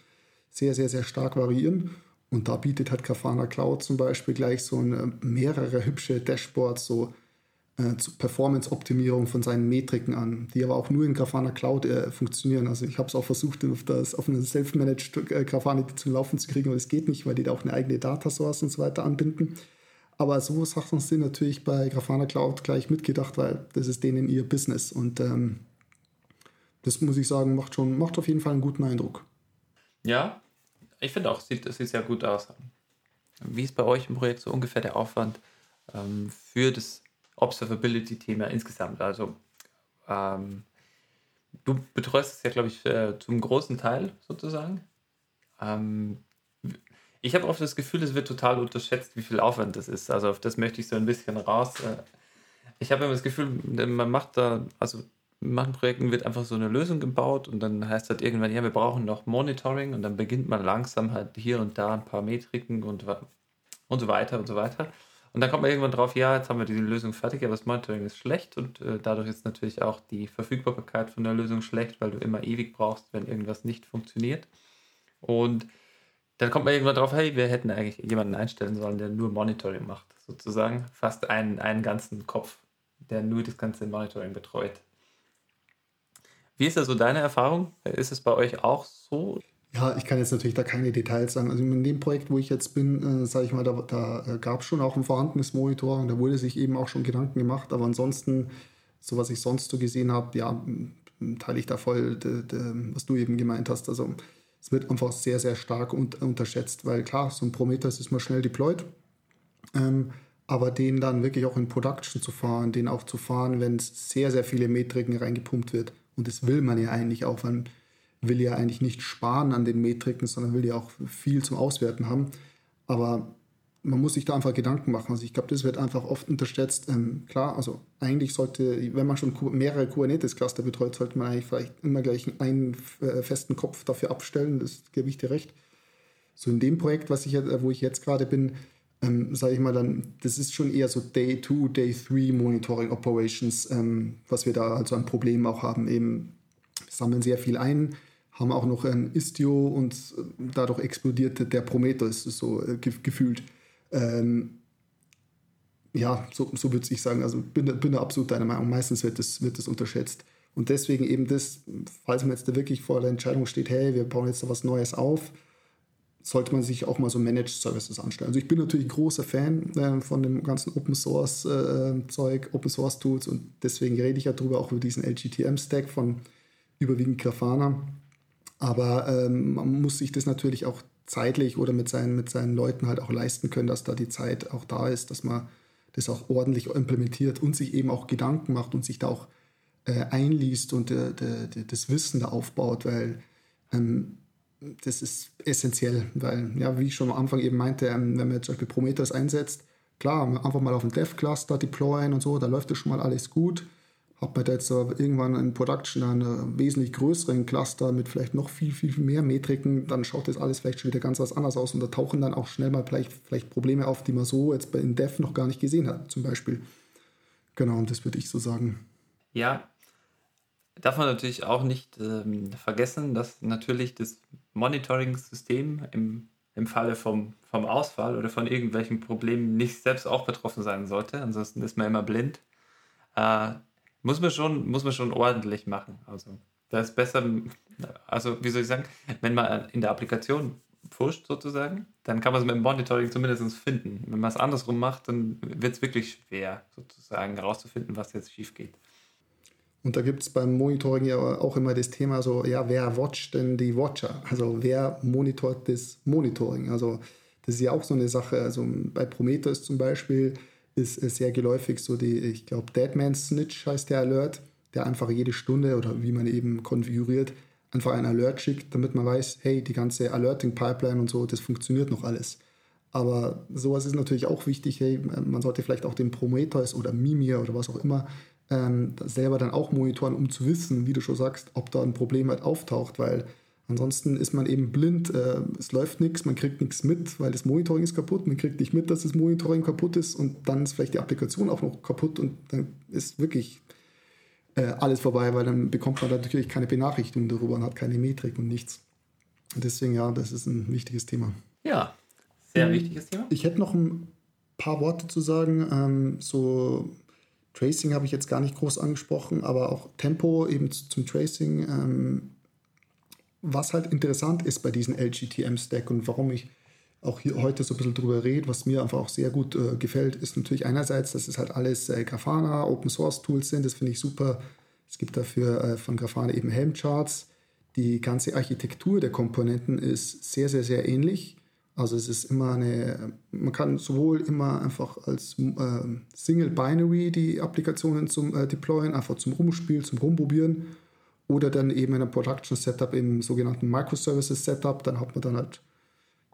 sehr, sehr, sehr stark variieren. Und da bietet halt Grafana Cloud zum Beispiel gleich so eine, mehrere hübsche Dashboards, so äh, Performance-Optimierung von seinen Metriken an, die aber auch nur in Grafana Cloud äh, funktionieren. Also ich habe es auch versucht, auf, das, auf eine self-managed äh, Grafana zum Laufen zu kriegen, aber es geht nicht, weil die da auch eine eigene Data-Source und so weiter anbinden. Aber so Sachen sind natürlich bei Grafana Cloud gleich mitgedacht, weil das ist denen ihr Business. Und ähm, das muss ich sagen, macht schon, macht auf jeden Fall einen guten Eindruck. Ja, ich finde auch, sieht, sieht sehr gut aus. Wie ist bei euch im Projekt so ungefähr der Aufwand ähm, für das Observability-Thema insgesamt? Also, ähm, du betreust es ja, glaube ich, äh, zum großen Teil sozusagen. Ähm, ich habe oft das Gefühl, es wird total unterschätzt, wie viel Aufwand das ist. Also, auf das möchte ich so ein bisschen raus. Äh, ich habe immer das Gefühl, man macht da, also in manchen Projekten wird einfach so eine Lösung gebaut und dann heißt halt irgendwann, ja, wir brauchen noch Monitoring und dann beginnt man langsam halt hier und da ein paar Metriken und, und so weiter und so weiter. Und dann kommt man irgendwann drauf, ja, jetzt haben wir diese Lösung fertig, aber das Monitoring ist schlecht und äh, dadurch ist natürlich auch die Verfügbarkeit von der Lösung schlecht, weil du immer ewig brauchst, wenn irgendwas nicht funktioniert. Und dann kommt man irgendwann drauf, hey, wir hätten eigentlich jemanden einstellen sollen, der nur Monitoring macht, sozusagen. Fast einen, einen ganzen Kopf, der nur das ganze Monitoring betreut. Wie ist da so deine Erfahrung? Ist es bei euch auch so? Ja, ich kann jetzt natürlich da keine Details sagen. Also in dem Projekt, wo ich jetzt bin, äh, sage ich mal, da, da äh, gab es schon auch ein vorhandenes Monitoring, da wurde sich eben auch schon Gedanken gemacht, aber ansonsten, so was ich sonst so gesehen habe, ja, teile ich da voll, de, de, was du eben gemeint hast. Also es wird einfach sehr, sehr stark un unterschätzt, weil klar, so ein Prometheus ist mal schnell deployed, ähm, aber den dann wirklich auch in Production zu fahren, den auch zu fahren, wenn sehr, sehr viele Metriken reingepumpt wird. Und das will man ja eigentlich auch, weil will ja eigentlich nicht sparen an den Metriken, sondern will ja auch viel zum Auswerten haben. Aber man muss sich da einfach Gedanken machen. Also ich glaube, das wird einfach oft unterschätzt. Ähm, klar, also eigentlich sollte, wenn man schon mehrere Kubernetes-Cluster betreut, sollte man eigentlich vielleicht immer gleich einen äh, festen Kopf dafür abstellen. Das gebe ich dir recht. So in dem Projekt, was ich, wo ich jetzt gerade bin, ähm, sage ich mal dann, das ist schon eher so Day 2, Day 3 Monitoring Operations, ähm, was wir da also an Problemen auch haben. Eben sammeln sehr viel ein, haben auch noch ein Istio und äh, dadurch explodierte der Prometheus so äh, gefühlt. Ähm, ja, so, so würde ich sagen. Also bin, bin da absolut deiner Meinung. Meistens wird das, wird das unterschätzt. Und deswegen eben das, falls man jetzt da wirklich vor der Entscheidung steht, hey, wir bauen jetzt da was Neues auf, sollte man sich auch mal so Managed Services anstellen. Also ich bin natürlich großer Fan äh, von dem ganzen Open Source äh, Zeug, Open Source Tools und deswegen rede ich ja darüber auch über diesen LGTM Stack von überwiegend Grafana. Aber ähm, man muss sich das natürlich auch zeitlich oder mit seinen, mit seinen Leuten halt auch leisten können, dass da die Zeit auch da ist, dass man das auch ordentlich implementiert und sich eben auch Gedanken macht und sich da auch äh, einliest und äh, das Wissen da aufbaut, weil ähm, das ist essentiell, weil, ja, wie ich schon am Anfang eben meinte, ähm, wenn man jetzt zum Beispiel Prometheus einsetzt, klar, einfach mal auf ein Dev-Cluster deployen und so, da läuft das schon mal alles gut hat man da jetzt irgendwann in Production einen wesentlich größeren Cluster mit vielleicht noch viel, viel, viel mehr Metriken, dann schaut das alles vielleicht schon wieder ganz was anders aus und da tauchen dann auch schnell mal vielleicht, vielleicht Probleme auf, die man so jetzt bei in Dev noch gar nicht gesehen hat, zum Beispiel. Genau, und das würde ich so sagen. Ja, darf man natürlich auch nicht ähm, vergessen, dass natürlich das Monitoring-System im, im Falle vom, vom Ausfall oder von irgendwelchen Problemen nicht selbst auch betroffen sein sollte. Ansonsten ist man immer blind. Äh, muss man schon, muss man schon ordentlich machen. Also, da ist besser, also wie soll ich sagen, wenn man in der Applikation pusht sozusagen, dann kann man es mit dem Monitoring zumindest finden. Wenn man es andersrum macht, dann wird es wirklich schwer, sozusagen herauszufinden, was jetzt schief geht. Und da gibt es beim Monitoring ja auch immer das Thema so, ja, wer watcht denn die Watcher? Also wer monitort das Monitoring? Also das ist ja auch so eine Sache. Also bei Prometheus zum Beispiel, ist, ist sehr geläufig, so die, ich glaube, Deadman Snitch heißt der Alert, der einfach jede Stunde oder wie man eben konfiguriert, einfach einen Alert schickt, damit man weiß, hey, die ganze Alerting-Pipeline und so, das funktioniert noch alles. Aber sowas ist natürlich auch wichtig, hey, man sollte vielleicht auch den Prometheus oder Mimir oder was auch immer ähm, selber dann auch monitoren, um zu wissen, wie du schon sagst, ob da ein Problem halt auftaucht, weil Ansonsten ist man eben blind, äh, es läuft nichts, man kriegt nichts mit, weil das Monitoring ist kaputt, man kriegt nicht mit, dass das Monitoring kaputt ist und dann ist vielleicht die Applikation auch noch kaputt und dann ist wirklich äh, alles vorbei, weil dann bekommt man natürlich keine Benachrichtigung darüber und hat keine Metrik und nichts. Und deswegen, ja, das ist ein wichtiges Thema. Ja, sehr ähm, wichtiges Thema. Ich hätte noch ein paar Worte zu sagen. Ähm, so Tracing habe ich jetzt gar nicht groß angesprochen, aber auch Tempo eben zum Tracing. Ähm, was halt interessant ist bei diesem LGTM-Stack und warum ich auch hier heute so ein bisschen drüber rede, was mir einfach auch sehr gut äh, gefällt, ist natürlich einerseits, dass es halt alles äh, Grafana, Open Source Tools sind, das finde ich super. Es gibt dafür äh, von Grafana eben Helmcharts. Die ganze Architektur der Komponenten ist sehr, sehr, sehr ähnlich. Also es ist immer eine, man kann sowohl immer einfach als äh, Single Binary die Applikationen zum äh, Deployen, einfach zum Rumspielen, zum Rumprobieren oder dann eben in einem Production Setup im sogenannten Microservices Setup. Dann hat man dann halt,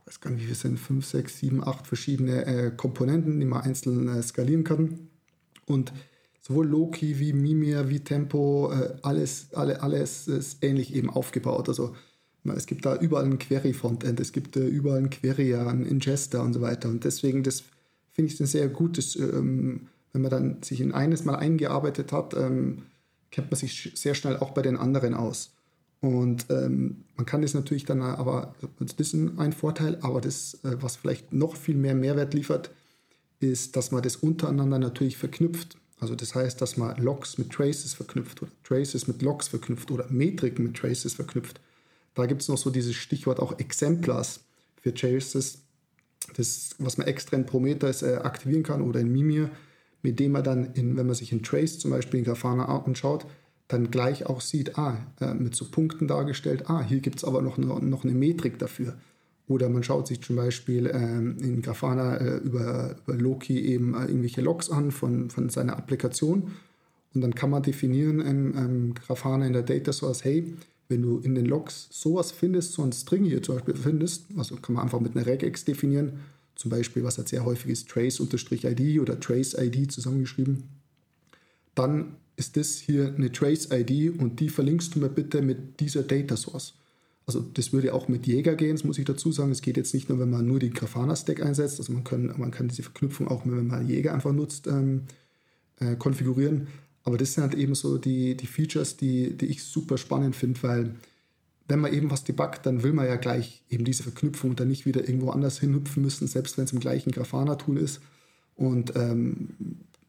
ich weiß gar nicht, wie viel sind, fünf, sechs, sieben, acht verschiedene äh, Komponenten, die man einzeln äh, skalieren kann. Und sowohl Loki wie Mimir wie Tempo, äh, alles, alle, alles ist ähnlich eben aufgebaut. Also es gibt da überall ein Query-Frontend, es gibt äh, überall ein Query, ein Ingester und so weiter. Und deswegen, das finde ich ein sehr gutes, ähm, wenn man dann sich in eines mal eingearbeitet hat, ähm, kennt man sich sehr schnell auch bei den anderen aus. Und ähm, man kann das natürlich dann aber, das ist ein Vorteil, aber das, äh, was vielleicht noch viel mehr Mehrwert liefert, ist, dass man das untereinander natürlich verknüpft. Also das heißt, dass man Logs mit Traces verknüpft oder Traces mit Logs verknüpft oder Metriken mit Traces verknüpft. Da gibt es noch so dieses Stichwort auch Exemplars für Traces, das, was man extra in Prometheus äh, aktivieren kann oder in Mimir, mit dem man dann, in, wenn man sich in Trace zum Beispiel in Grafana anschaut, dann gleich auch sieht, ah, äh, mit so Punkten dargestellt, ah, hier gibt es aber noch, noch eine Metrik dafür. Oder man schaut sich zum Beispiel ähm, in Grafana äh, über, über, Loki eben äh, irgendwelche Logs an von, von seiner Applikation. Und dann kann man definieren in ähm, Grafana in der Data Source, hey, wenn du in den Logs sowas findest, so ein String hier zum Beispiel findest, also kann man einfach mit einer Regex definieren, zum Beispiel, was halt sehr häufig ist, trace-id oder trace-id zusammengeschrieben, dann ist das hier eine Trace-ID und die verlinkst du mir bitte mit dieser Data Source. Also das würde auch mit Jäger gehen, das muss ich dazu sagen. Es geht jetzt nicht nur, wenn man nur die Grafana-Stack einsetzt, also man kann, man kann diese Verknüpfung auch, wenn man Jäger einfach nutzt, ähm, äh, konfigurieren. Aber das sind halt eben so die, die Features, die, die ich super spannend finde, weil wenn man eben was debuggt, dann will man ja gleich eben diese Verknüpfung dann nicht wieder irgendwo anders hinhüpfen müssen, selbst wenn es im gleichen Grafana-Tool ist. Und ähm,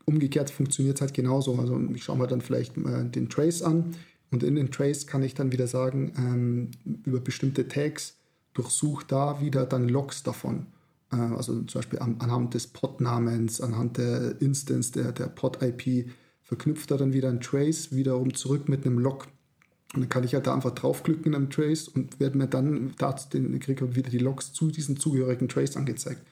umgekehrt funktioniert es halt genauso. Also ich schaue mir dann vielleicht äh, den Trace an und in den Trace kann ich dann wieder sagen, ähm, über bestimmte Tags durchsuche da wieder dann Logs davon. Äh, also zum Beispiel an, anhand des Pod-Namens, anhand der Instance, der, der Pod-IP, verknüpft er dann wieder ein Trace wiederum zurück mit einem Log. Und dann kann ich halt da einfach draufklicken am Trace und werde mir dann da den, kriege wieder die Logs zu diesem zugehörigen Trace angezeigt.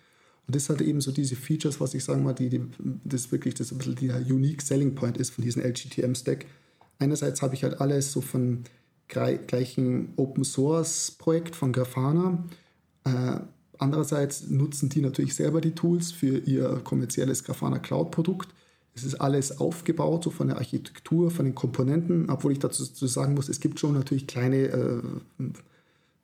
Und das hat eben so diese Features, was ich sagen mal, die, die das wirklich das ein bisschen der Unique Selling Point ist von diesem LGTM-Stack einerseits habe ich halt alles so von gleichen Open Source Projekt von Grafana. Äh, andererseits nutzen die natürlich selber die Tools für ihr kommerzielles Grafana Cloud Produkt. Es ist alles aufgebaut, so von der Architektur, von den Komponenten, obwohl ich dazu sagen muss, es gibt schon natürlich kleine äh,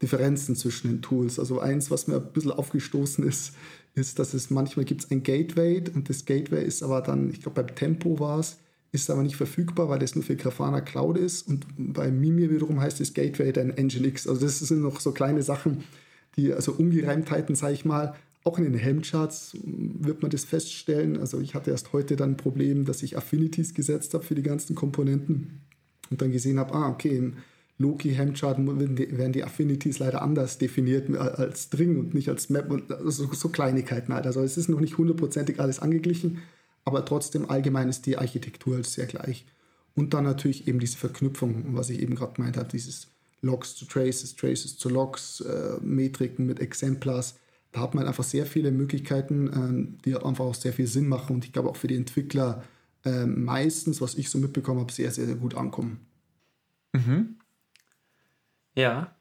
Differenzen zwischen den Tools. Also eins, was mir ein bisschen aufgestoßen ist, ist, dass es manchmal gibt ein Gateway und das Gateway ist aber dann, ich glaube beim Tempo war es, ist aber nicht verfügbar, weil das nur für Grafana Cloud ist. Und bei Mimir wiederum heißt das Gateway dann Nginx. Also das sind noch so kleine Sachen, die, also Ungereimtheiten, sage ich mal, auch in den Helmcharts wird man das feststellen. Also ich hatte erst heute dann ein Problem, dass ich Affinities gesetzt habe für die ganzen Komponenten und dann gesehen habe, ah, okay, im Loki Helmchart werden die Affinities leider anders definiert als String und nicht als Map und also so Kleinigkeiten halt. Also es ist noch nicht hundertprozentig alles angeglichen, aber trotzdem allgemein ist die Architektur halt sehr gleich. Und dann natürlich eben diese Verknüpfung, was ich eben gerade gemeint habe, dieses Logs zu Traces, Traces zu Logs, äh, Metriken mit Exemplars. Da hat man einfach sehr viele Möglichkeiten, äh, die einfach auch sehr viel Sinn machen und ich glaube auch für die Entwickler äh, meistens, was ich so mitbekommen habe, sehr, sehr, sehr gut ankommen. Mhm. Ja,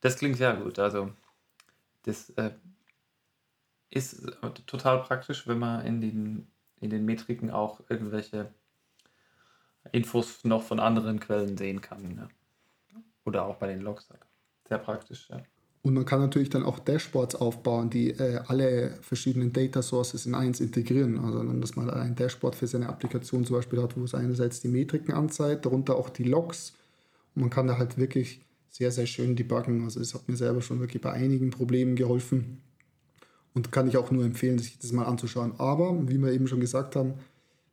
das klingt sehr gut. Also das äh, ist total praktisch, wenn man in den, in den Metriken auch irgendwelche Infos noch von anderen Quellen sehen kann. Ne? Oder auch bei den Logs. Sehr praktisch, ja. Und man kann natürlich dann auch Dashboards aufbauen, die äh, alle verschiedenen Data Sources in eins integrieren. Also dass man ein Dashboard für seine Applikation zum Beispiel hat, wo es einerseits die Metriken anzeigt, darunter auch die Logs. Und man kann da halt wirklich sehr, sehr schön debuggen. Also es hat mir selber schon wirklich bei einigen Problemen geholfen und kann ich auch nur empfehlen, sich das mal anzuschauen. Aber, wie wir eben schon gesagt haben,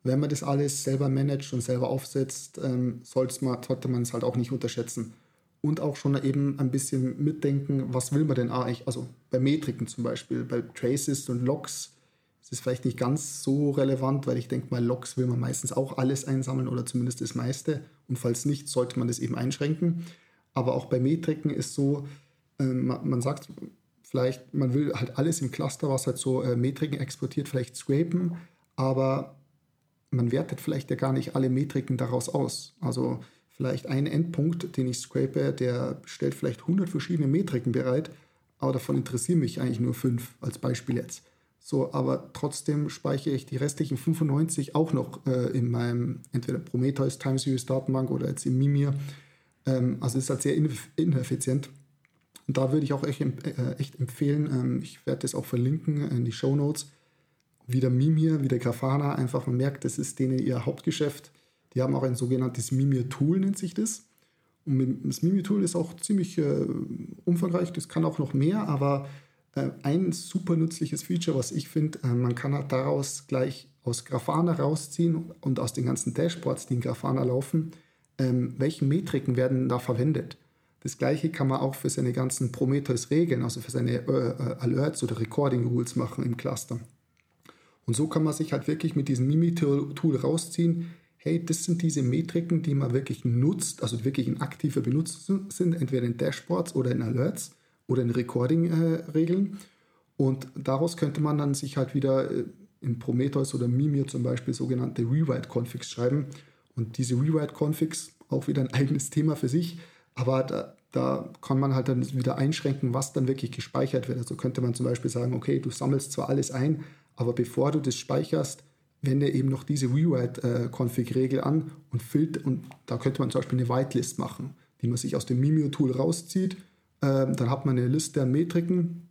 wenn man das alles selber managt und selber aufsetzt, ähm, sollte man es halt auch nicht unterschätzen. Und auch schon eben ein bisschen mitdenken, was will man denn eigentlich? Also bei Metriken zum Beispiel, bei Traces und Logs ist es vielleicht nicht ganz so relevant, weil ich denke mal, Logs will man meistens auch alles einsammeln oder zumindest das meiste. Und falls nicht, sollte man das eben einschränken. Aber auch bei Metriken ist so, ähm, man sagt, vielleicht, man will halt alles im Cluster, was halt so äh, Metriken exportiert, vielleicht scrapen, aber man wertet vielleicht ja gar nicht alle Metriken daraus aus. Also vielleicht ein Endpunkt, den ich scrape, der stellt vielleicht 100 verschiedene Metriken bereit, aber davon interessieren mich eigentlich nur fünf als Beispiel jetzt. So, aber trotzdem speichere ich die restlichen 95 auch noch äh, in meinem entweder Prometheus Time Series Datenbank oder jetzt in Mimir. Ähm, also ist halt sehr ineffizient. Und da würde ich auch echt, äh, echt empfehlen, ähm, ich werde das auch verlinken in die Show Notes, wieder Mimir, wieder Grafana, einfach man merkt, das ist denen ihr Hauptgeschäft. Die haben auch ein sogenanntes Mimir-Tool, nennt sich das. Und das Mimir-Tool ist auch ziemlich äh, umfangreich, das kann auch noch mehr, aber äh, ein super nützliches Feature, was ich finde, äh, man kann halt daraus gleich aus Grafana rausziehen und aus den ganzen Dashboards, die in Grafana laufen, ähm, welche Metriken werden da verwendet. Das gleiche kann man auch für seine ganzen Prometheus-Regeln, also für seine äh, äh, Alerts oder Recording-Rules machen im Cluster. Und so kann man sich halt wirklich mit diesem Mimi-Tool rausziehen, hey, das sind diese Metriken, die man wirklich nutzt, also wirklich in aktiver Benutzung sind, entweder in Dashboards oder in Alerts oder in Recording-Regeln. Äh, und daraus könnte man dann sich halt wieder äh, in Prometheus oder Mimir zum Beispiel sogenannte Rewrite-Configs schreiben. Und diese Rewrite-Configs, auch wieder ein eigenes Thema für sich, aber da, da kann man halt dann wieder einschränken, was dann wirklich gespeichert wird. Also könnte man zum Beispiel sagen, okay, du sammelst zwar alles ein, aber bevor du das speicherst, wende eben noch diese Rewrite-Config-Regel an und filter, und da könnte man zum Beispiel eine Whitelist machen, die man sich aus dem Mimio-Tool rauszieht ähm, dann hat man eine Liste an Metriken.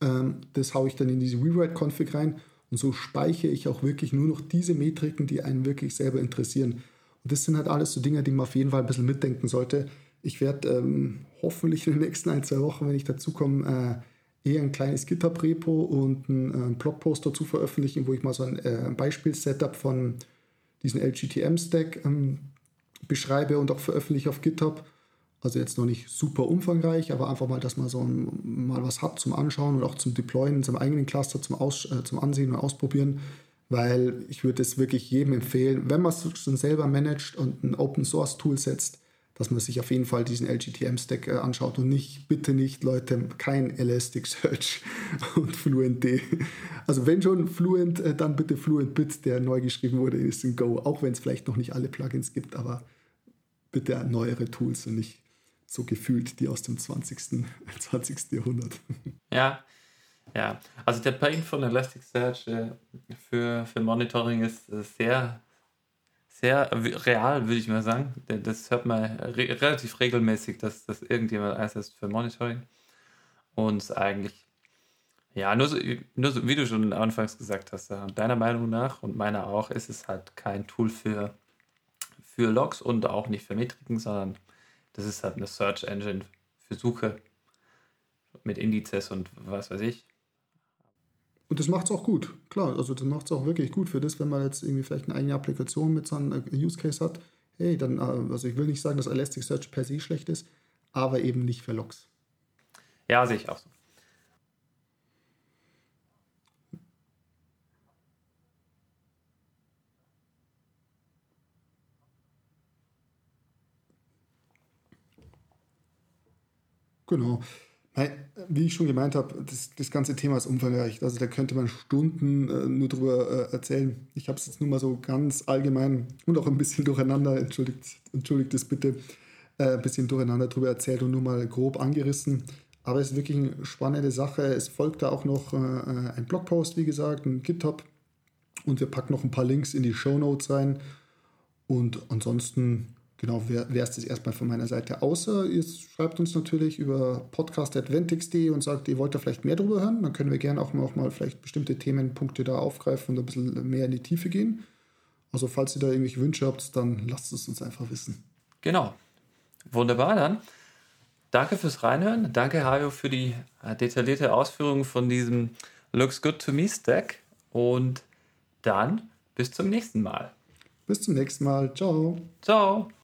Ähm, das haue ich dann in diese Rewrite-Config rein und so speichere ich auch wirklich nur noch diese Metriken, die einen wirklich selber interessieren. Und das sind halt alles so Dinge, die man auf jeden Fall ein bisschen mitdenken sollte. Ich werde ähm, hoffentlich in den nächsten ein, zwei Wochen, wenn ich dazu komme, äh, eher ein kleines GitHub-Repo und einen äh, Blogpost dazu veröffentlichen, wo ich mal so ein, äh, Beispiel-Setup von diesem LGTM-Stack ähm, beschreibe und auch veröffentliche auf GitHub. Also jetzt noch nicht super umfangreich, aber einfach mal, dass man so ein, mal was hat zum Anschauen und auch zum Deployen in seinem eigenen Cluster, zum, Aus, äh, zum Ansehen und Ausprobieren. Weil ich würde es wirklich jedem empfehlen, wenn man es schon selber managt und ein Open Source Tool setzt, dass man sich auf jeden Fall diesen LGTM-Stack äh, anschaut und nicht, bitte nicht, Leute, kein Elasticsearch und FluentD. Also wenn schon Fluent, äh, dann bitte FluentBit, der neu geschrieben wurde, ist in Go, auch wenn es vielleicht noch nicht alle Plugins gibt, aber bitte neuere Tools und nicht so gefühlt die aus dem 20. 20. Jahrhundert. Ja, ja. Also der Pain von Elasticsearch äh, für, für Monitoring ist sehr, sehr real, würde ich mal sagen. Das hört man re relativ regelmäßig, dass, dass irgendjemand einsetzt für Monitoring. Und eigentlich, ja, nur so, nur so, wie du schon anfangs gesagt hast, äh, deiner Meinung nach und meiner auch, ist es halt kein Tool für, für Logs und auch nicht für Metriken, sondern das ist halt eine Search Engine für Suche mit Indizes und was weiß ich. Und das macht es auch gut, klar. Also das macht es auch wirklich gut für das, wenn man jetzt irgendwie vielleicht eine eigene Applikation mit so einem äh, Use Case hat. Hey, dann, äh, also ich will nicht sagen, dass Elasticsearch per se schlecht ist, aber eben nicht für Logs. Ja, sehe ich auch so. Genau. Wie ich schon gemeint habe, das, das ganze Thema ist umfangreich. Also da könnte man Stunden äh, nur drüber äh, erzählen. Ich habe es jetzt nur mal so ganz allgemein und auch ein bisschen durcheinander, entschuldigt, entschuldigt es bitte, äh, ein bisschen durcheinander drüber erzählt und nur mal grob angerissen. Aber es ist wirklich eine spannende Sache. Es folgt da auch noch äh, ein Blogpost, wie gesagt, ein GitHub. Und wir packen noch ein paar Links in die Show Notes rein. Und ansonsten Genau, wäre es das erstmal von meiner Seite. Außer ihr schreibt uns natürlich über podcast.ventix.de und sagt, ihr wollt da vielleicht mehr drüber hören. Dann können wir gerne auch mal, auch mal vielleicht bestimmte Themenpunkte da aufgreifen und ein bisschen mehr in die Tiefe gehen. Also falls ihr da irgendwelche Wünsche habt, dann lasst es uns einfach wissen. Genau. Wunderbar dann. Danke fürs Reinhören. Danke, Hajo, für die äh, detaillierte Ausführung von diesem Looks Good to Me Stack. Und dann bis zum nächsten Mal. Bis zum nächsten Mal. Ciao. Ciao.